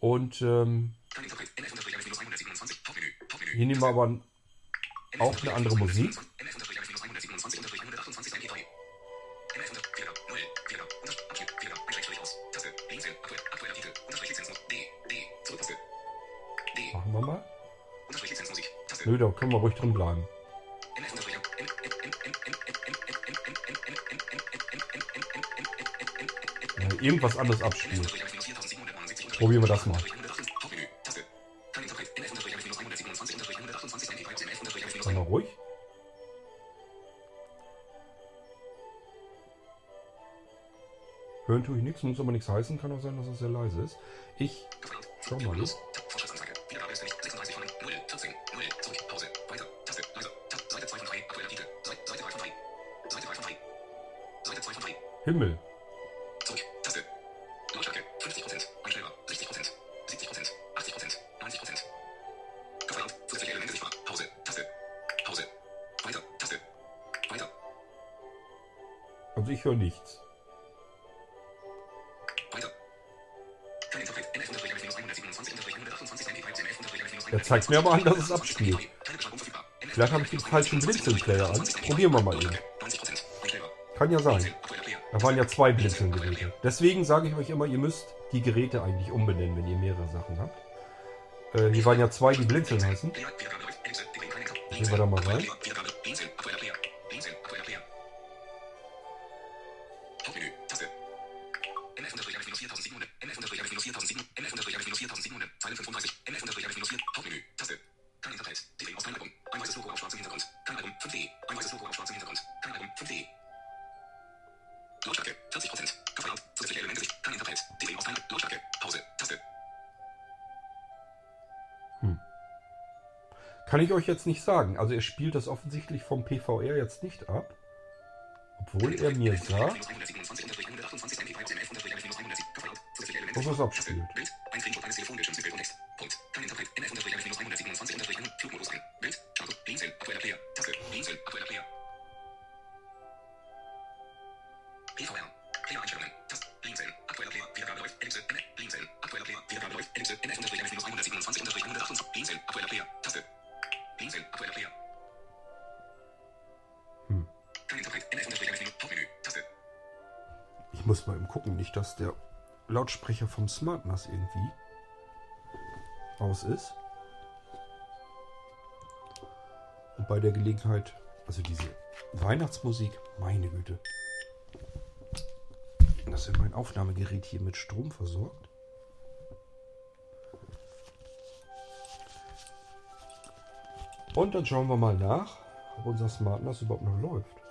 Und ähm, Kein Interpret. NF-127 Hauptmenü. Hauptmenü. hier nehmen wir aber auch eine andere Musik. NF-127 MP3 Wiedergabe. Null. Wiedergabe. Unterstrich. Abschied. Wiedergabe. Einschrägstrich aus. Taste. Blinzeln. Aktuell. Aktueller Titel. Unterstrich Lizenzmusik. D. D. Zurücktaste. D. Machen wir mal. Nö, da können wir ruhig drin bleiben. Irgendwas anderes abspielen. Probieren wir das mal. Dann mal ruhig. Hören tue ich nichts, muss aber nichts heißen, kann auch sein, dass es sehr leise ist. Ich schau mal. ne? Himmel. Ich höre nichts. Weiter. Kein Interpret. NF-127-128 Er zeigt mir aber an, dass es abspielt. Verfügbar. Vielleicht habe ich den falschen Blinzeln-Player an. Probieren wir mal eben. 90%. Einstellbar. Kann ja sein. Da waren ja zwei Blinzeln-Geräte. Deswegen sage ich euch immer, ihr müsst die Geräte eigentlich umbenennen, wenn ihr mehrere Sachen habt. Äh, hier waren ja zwei, die Blinzeln heißen. Gehen wir da mal rein. Euch jetzt nicht sagen. Also er spielt das offensichtlich vom PVR jetzt nicht ab. Obwohl er mir sagt, dass es abspielt. Lautsprecher vom Smart NAS irgendwie aus ist. Und bei der Gelegenheit, also diese Weihnachtsmusik, meine Güte. Dass er mein Aufnahmegerät hier mit Strom versorgt. Und dann schauen wir mal nach, ob unser Smart NAS überhaupt noch läuft.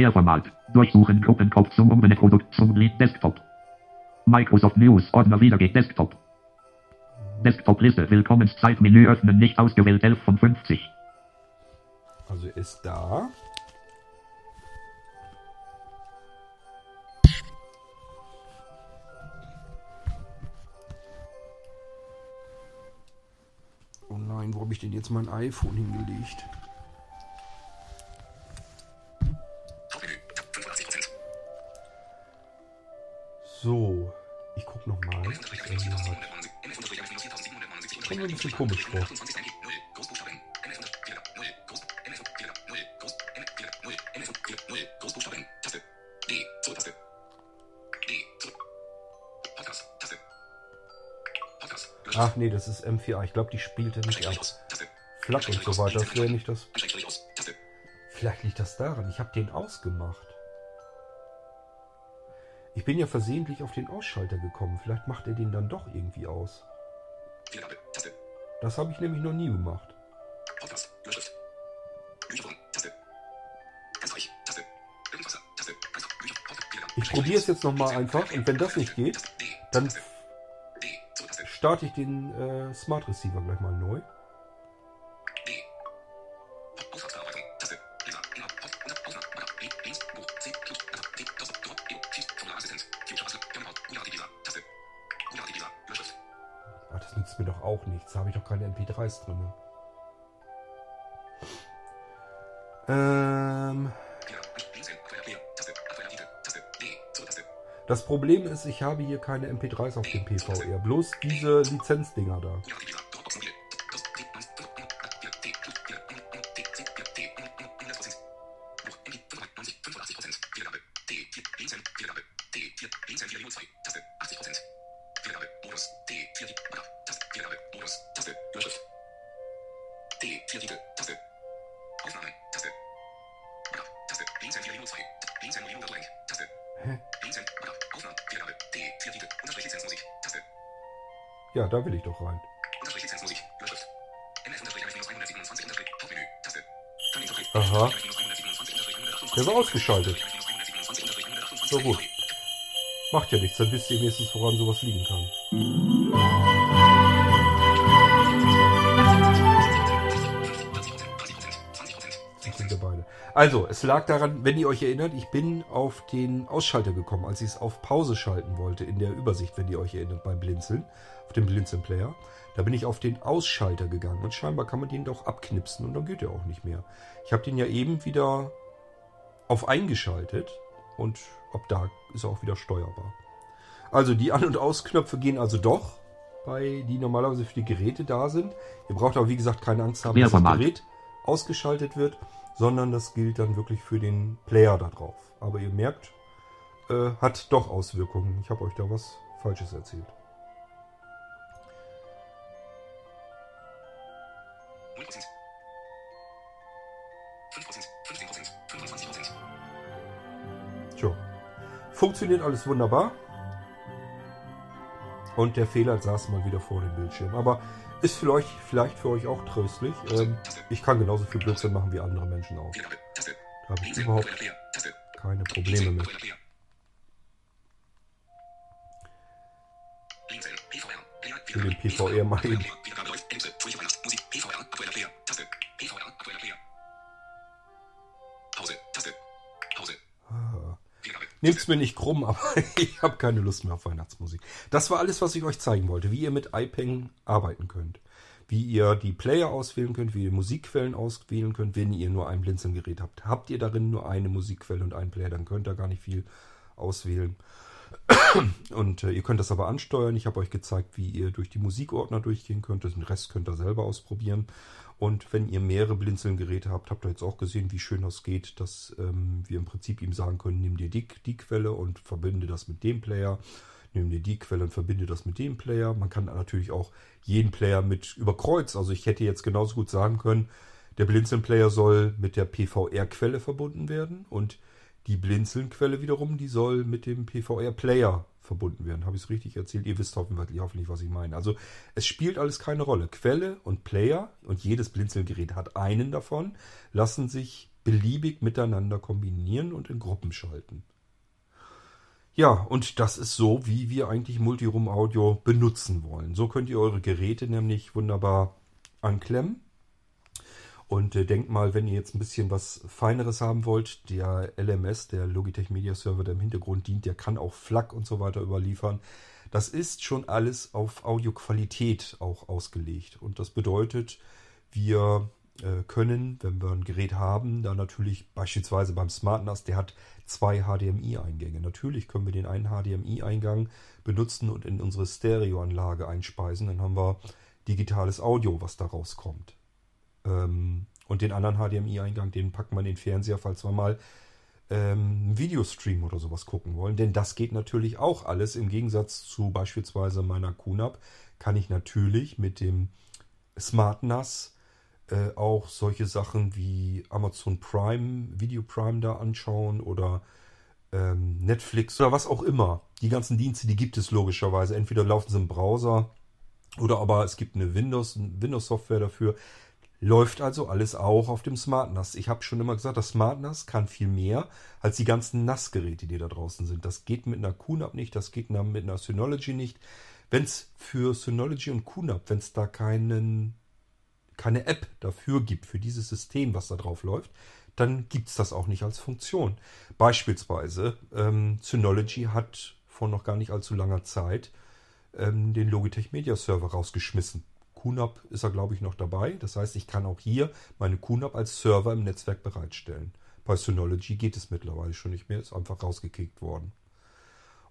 Querformat. Durchsuchen Gruppenkopf zum Umbenennprodukt zum Lied Desktop. Microsoft News Ordner wiedergeht Desktop. Desktop-Liste Willkommenszeitmenü öffnen nicht ausgewählt 11 von 50. Also ist da. Oh nein, wo habe ich denn jetzt mein iPhone hingelegt? Großbuchstaben. Taste. D. Zurücktaste. D. Zurück. Podcast. Taste. Podcast. Löschen. Ach nee, das ist M4A. Ich glaube, die spielt er nicht ab. Flack und so weiter. Das wäre nicht das. Vielleicht liegt das daran. Ich habe den ausgemacht. Ich bin ja versehentlich auf den Ausschalter gekommen. Vielleicht macht er den dann doch irgendwie aus. Wiedergabe. Taste. Das habe ich nämlich noch nie gemacht. Podcast. Überschrift. Bücherwurm. Taste. Ganz reich. Taste. Irgendwasser. Taste. Ganz Bücher. Podcast. Wiedergabe. Ich probiere es jetzt nochmal einfach und wenn das nicht geht, dann starte ich den äh, Smart Receiver gleich mal neu. Titel. Taste. D. Zurücktaste. das Problem ist, ich habe hier keine MP3s auf dem PVR. Bloß diese Lizenzdinger da. Ja, da will ich doch rein. Unterstrich Lizenzmusik. Überschrift. NF unterstrich 127 unterstrich Hauptmenü. Taste. Dann Interpret. Aha. 127 unterstrich 128. Der war ausgeschaltet. 127 unterstrich 128 So gut. Macht ja nichts, dann wisst ihr wenigstens, woran sowas liegen kann. Das sind wir beide. Also, es lag daran, wenn ihr euch erinnert, ich bin auf den Ausschalter gekommen, als ich es auf Pause schalten wollte in der Übersicht, wenn ihr euch erinnert, beim Blinzeln, auf dem Blinzeln-Player. Da bin ich auf den Ausschalter gegangen und scheinbar kann man den doch abknipsen und dann geht er auch nicht mehr. Ich habe den ja eben wieder auf eingeschaltet und ab da ist er auch wieder steuerbar. Also die An- und Ausknöpfe gehen also doch, bei die normalerweise für die Geräte da sind. Ihr braucht aber wie gesagt keine Angst haben, dass das. Gerät ausgeschaltet wird, sondern das gilt dann wirklich für den Player da drauf. Aber ihr merkt, äh, hat doch Auswirkungen. Ich habe euch da was Falsches erzählt. 0%. 5%. 15%. 25%. Tja. Funktioniert alles wunderbar. Und der Fehler saß mal wieder vor dem Bildschirm. Aber ist vielleicht, vielleicht für euch auch tröstlich. Ähm, ich kann genauso viel Blödsinn machen wie andere Menschen auch. Da habe ich überhaupt keine Probleme mit. Für den PVR mal eben. Nehmt's mir nicht krumm, aber ich habe keine Lust mehr auf Weihnachtsmusik. Das war alles, was ich euch zeigen wollte, wie ihr mit iPeng arbeiten könnt. Wie ihr die Player auswählen könnt, wie ihr Musikquellen auswählen könnt, wenn ihr nur ein Blinzelgerät habt. Habt ihr darin nur eine Musikquelle und einen Player, dann könnt ihr gar nicht viel auswählen. Und äh, ihr könnt das aber ansteuern. Ich habe euch gezeigt, wie ihr durch die Musikordner durchgehen könnt. Den Rest könnt ihr selber ausprobieren. Und wenn ihr mehrere Blinzeln-Geräte habt, habt ihr jetzt auch gesehen, wie schön das geht, dass ähm, wir im Prinzip ihm sagen können, nimm dir die, die Quelle und verbinde das mit dem Player. Nimm dir die Quelle und verbinde das mit dem Player. Man kann natürlich auch jeden Player mit überkreuzen. Also ich hätte jetzt genauso gut sagen können, der Blinzeln-Player soll mit der PVR-Quelle verbunden werden und die Blinzeln-Quelle wiederum, die soll mit dem PVR-Player verbunden werden. Habe ich es richtig erzählt? Ihr wisst hoffentlich, hoffentlich, was ich meine. Also es spielt alles keine Rolle. Quelle und Player und jedes Blinzelgerät hat einen davon, lassen sich beliebig miteinander kombinieren und in Gruppen schalten. Ja, und das ist so, wie wir eigentlich Multiroom Audio benutzen wollen. So könnt ihr eure Geräte nämlich wunderbar anklemmen. Und äh, denkt mal, wenn ihr jetzt ein bisschen was Feineres haben wollt, der LMS, der Logitech Media Server, der im Hintergrund dient, der kann auch FLAC und so weiter überliefern. Das ist schon alles auf Audioqualität auch ausgelegt. Und das bedeutet, wir äh, können, wenn wir ein Gerät haben, da natürlich beispielsweise beim SmartNAS, der hat zwei HDMI-Eingänge. Natürlich können wir den einen HDMI-Eingang benutzen und in unsere Stereoanlage einspeisen. Dann haben wir digitales Audio, was da rauskommt. Ähm, und den anderen HDMI-Eingang, den packen wir in den Fernseher, falls wir mal ähm, einen Videostream oder sowas gucken wollen. Denn das geht natürlich auch alles. Im Gegensatz zu beispielsweise meiner QNAP kann ich natürlich mit dem SmartNAS äh, auch solche Sachen wie Amazon Prime, Video Prime da anschauen oder ähm, Netflix oder was auch immer. Die ganzen Dienste, die gibt es logischerweise. Entweder laufen sie im Browser oder aber es gibt eine Windows, Windows dafür. Läuft also alles auch auf dem Smart NAS. Ich habe schon immer gesagt, das Smart NAS kann viel mehr als die ganzen NAS-Geräte, die da draußen sind. Das geht mit einer QNAP nicht, das geht mit einer Synology nicht. Wenn es für Synology und QNAP, wenn es da keinen keine App dafür gibt, für dieses System, was da drauf läuft, dann gibt es das auch nicht als Funktion. Beispielsweise, ähm, Synology hat vor noch gar nicht allzu langer Zeit ähm, den Logitech Media Server rausgeschmissen. QNAP ist er, glaube ich, noch dabei. Das heißt, ich kann auch hier meine QNAP als Server im Netzwerk bereitstellen. Bei Synology geht es mittlerweile schon nicht mehr, ist einfach rausgekickt worden.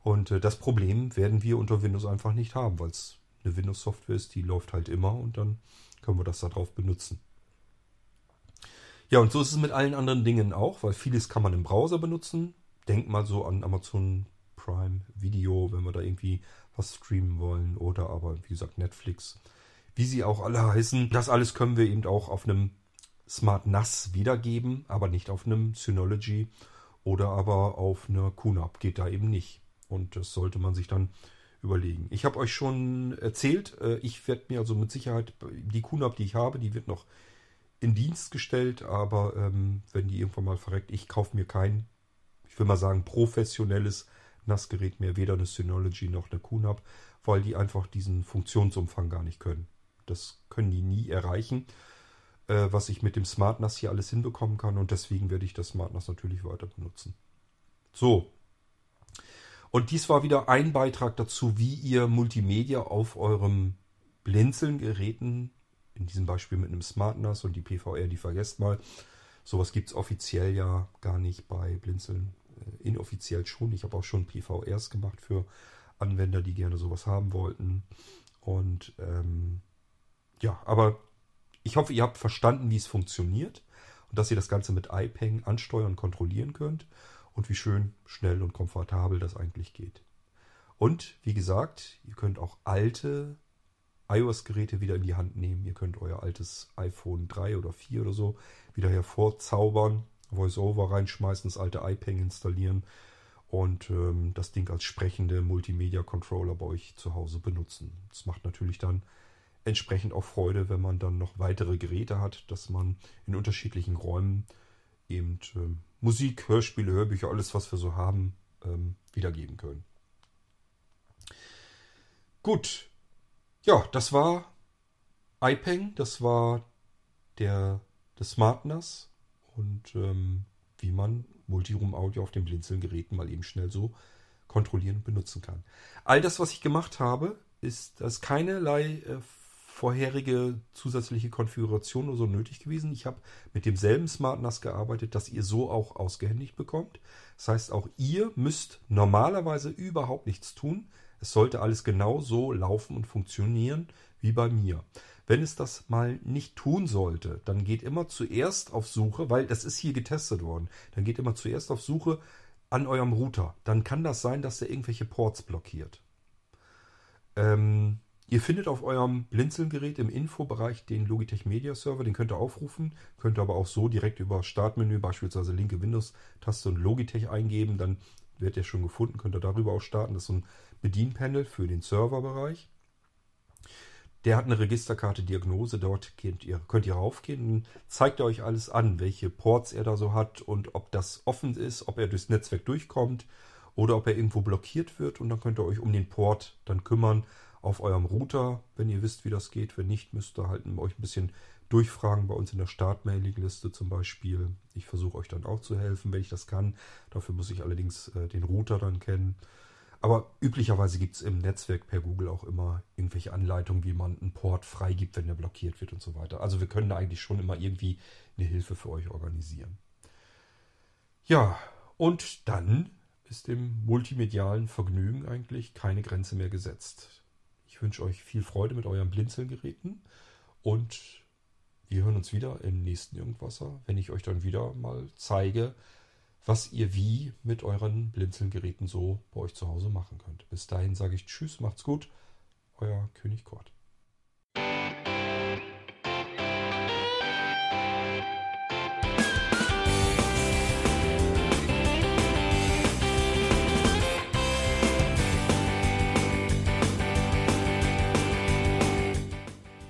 Und äh, das Problem werden wir unter Windows einfach nicht haben, weil es eine Windows-Software ist, die läuft halt immer und dann können wir das darauf benutzen. Ja, und so ist es mit allen anderen Dingen auch, weil vieles kann man im Browser benutzen. Denkt mal so an Amazon Prime Video, wenn wir da irgendwie was streamen wollen oder aber, wie gesagt, Netflix. Wie sie auch alle heißen, das alles können wir eben auch auf einem Smart NAS wiedergeben, aber nicht auf einem Synology oder aber auf einer QNAP. Geht da eben nicht. Und das sollte man sich dann überlegen. Ich habe euch schon erzählt, äh, ich werde mir also mit Sicherheit die QNAP, die ich habe, die wird noch in Dienst gestellt, aber ähm, wenn die irgendwann mal verreckt, ich kaufe mir kein, ich will mal sagen, professionelles NAS-Gerät mehr, weder eine Synology noch eine QNAP, weil die einfach diesen Funktionsumfang gar nicht können. Das können die nie erreichen, äh, was ich mit dem Smart NAS hier alles hinbekommen kann und deswegen werde ich das Smart NAS natürlich weiter benutzen. So, und dies war wieder ein Beitrag dazu, wie ihr Multimedia auf eurem Blinzeln-Geräten, in diesem Beispiel mit einem Smart NAS und die PVR, die vergesst mal. Sowas gibt es offiziell ja gar nicht bei Blinzeln. Äh, inoffiziell schon. Ich habe auch schon PVRs gemacht für Anwender, die gerne sowas haben wollten. Und ähm, ja, aber ich hoffe, ihr habt verstanden, wie es funktioniert und dass ihr das Ganze mit iPeng ansteuern und kontrollieren könnt und wie schön, schnell und komfortabel das eigentlich geht. Und wie gesagt, ihr könnt auch alte iOS-Geräte wieder in die Hand nehmen. Ihr könnt euer altes iPhone 3 oder 4 oder so wieder hervorzaubern, VoiceOver reinschmeißen, das alte iPeng installieren und ähm, das Ding als sprechende Multimedia-Controller bei euch zu Hause benutzen. Das macht natürlich dann entsprechend auch Freude, wenn man dann noch weitere Geräte hat, dass man in unterschiedlichen Räumen eben ähm, Musik, Hörspiele, Hörbücher, alles, was wir so haben, ähm, wiedergeben können. Gut. Ja, das war iPeng, das war der, das SmartNAS und ähm, wie man Multiroom-Audio auf den Blinzeln-Geräten mal eben schnell so kontrollieren und benutzen kann. All das, was ich gemacht habe, ist, dass keinerlei äh, vorherige zusätzliche Konfiguration oder so nötig gewesen. Ich habe mit demselben SmartNAS gearbeitet, das ihr so auch ausgehändigt bekommt. Das heißt, auch ihr müsst normalerweise überhaupt nichts tun. Es sollte alles genau so laufen und funktionieren wie bei mir. Wenn es das mal nicht tun sollte, dann geht immer zuerst auf Suche, weil das ist hier getestet worden, dann geht immer zuerst auf Suche an eurem Router. Dann kann das sein, dass er irgendwelche Ports blockiert. Ähm, Ihr findet auf eurem Blinzeln-Gerät im Infobereich den Logitech Media Server, den könnt ihr aufrufen, könnt ihr aber auch so direkt über Startmenü, beispielsweise linke Windows-Taste und Logitech eingeben, dann wird der schon gefunden, könnt ihr darüber auch starten. Das ist so ein Bedienpanel für den Serverbereich. Der hat eine Registerkarte Diagnose, dort könnt ihr, könnt ihr raufgehen, zeigt er euch alles an, welche Ports er da so hat und ob das offen ist, ob er durchs Netzwerk durchkommt oder ob er irgendwo blockiert wird und dann könnt ihr euch um den Port dann kümmern auf eurem Router, wenn ihr wisst, wie das geht. Wenn nicht, müsst ihr halt euch ein bisschen durchfragen bei uns in der Start-Mailing-Liste zum Beispiel. Ich versuche euch dann auch zu helfen, wenn ich das kann. Dafür muss ich allerdings äh, den Router dann kennen. Aber üblicherweise gibt es im Netzwerk per Google auch immer irgendwelche Anleitungen, wie man einen Port freigibt, wenn der blockiert wird und so weiter. Also wir können da eigentlich schon immer irgendwie eine Hilfe für euch organisieren. Ja, und dann ist dem multimedialen Vergnügen eigentlich keine Grenze mehr gesetzt. Ich wünsche euch viel Freude mit euren Blinzelgeräten und wir hören uns wieder im nächsten Irgendwasser, wenn ich euch dann wieder mal zeige, was ihr wie mit euren Blinzelgeräten so bei euch zu Hause machen könnt. Bis dahin sage ich Tschüss, macht's gut, euer König Kurt.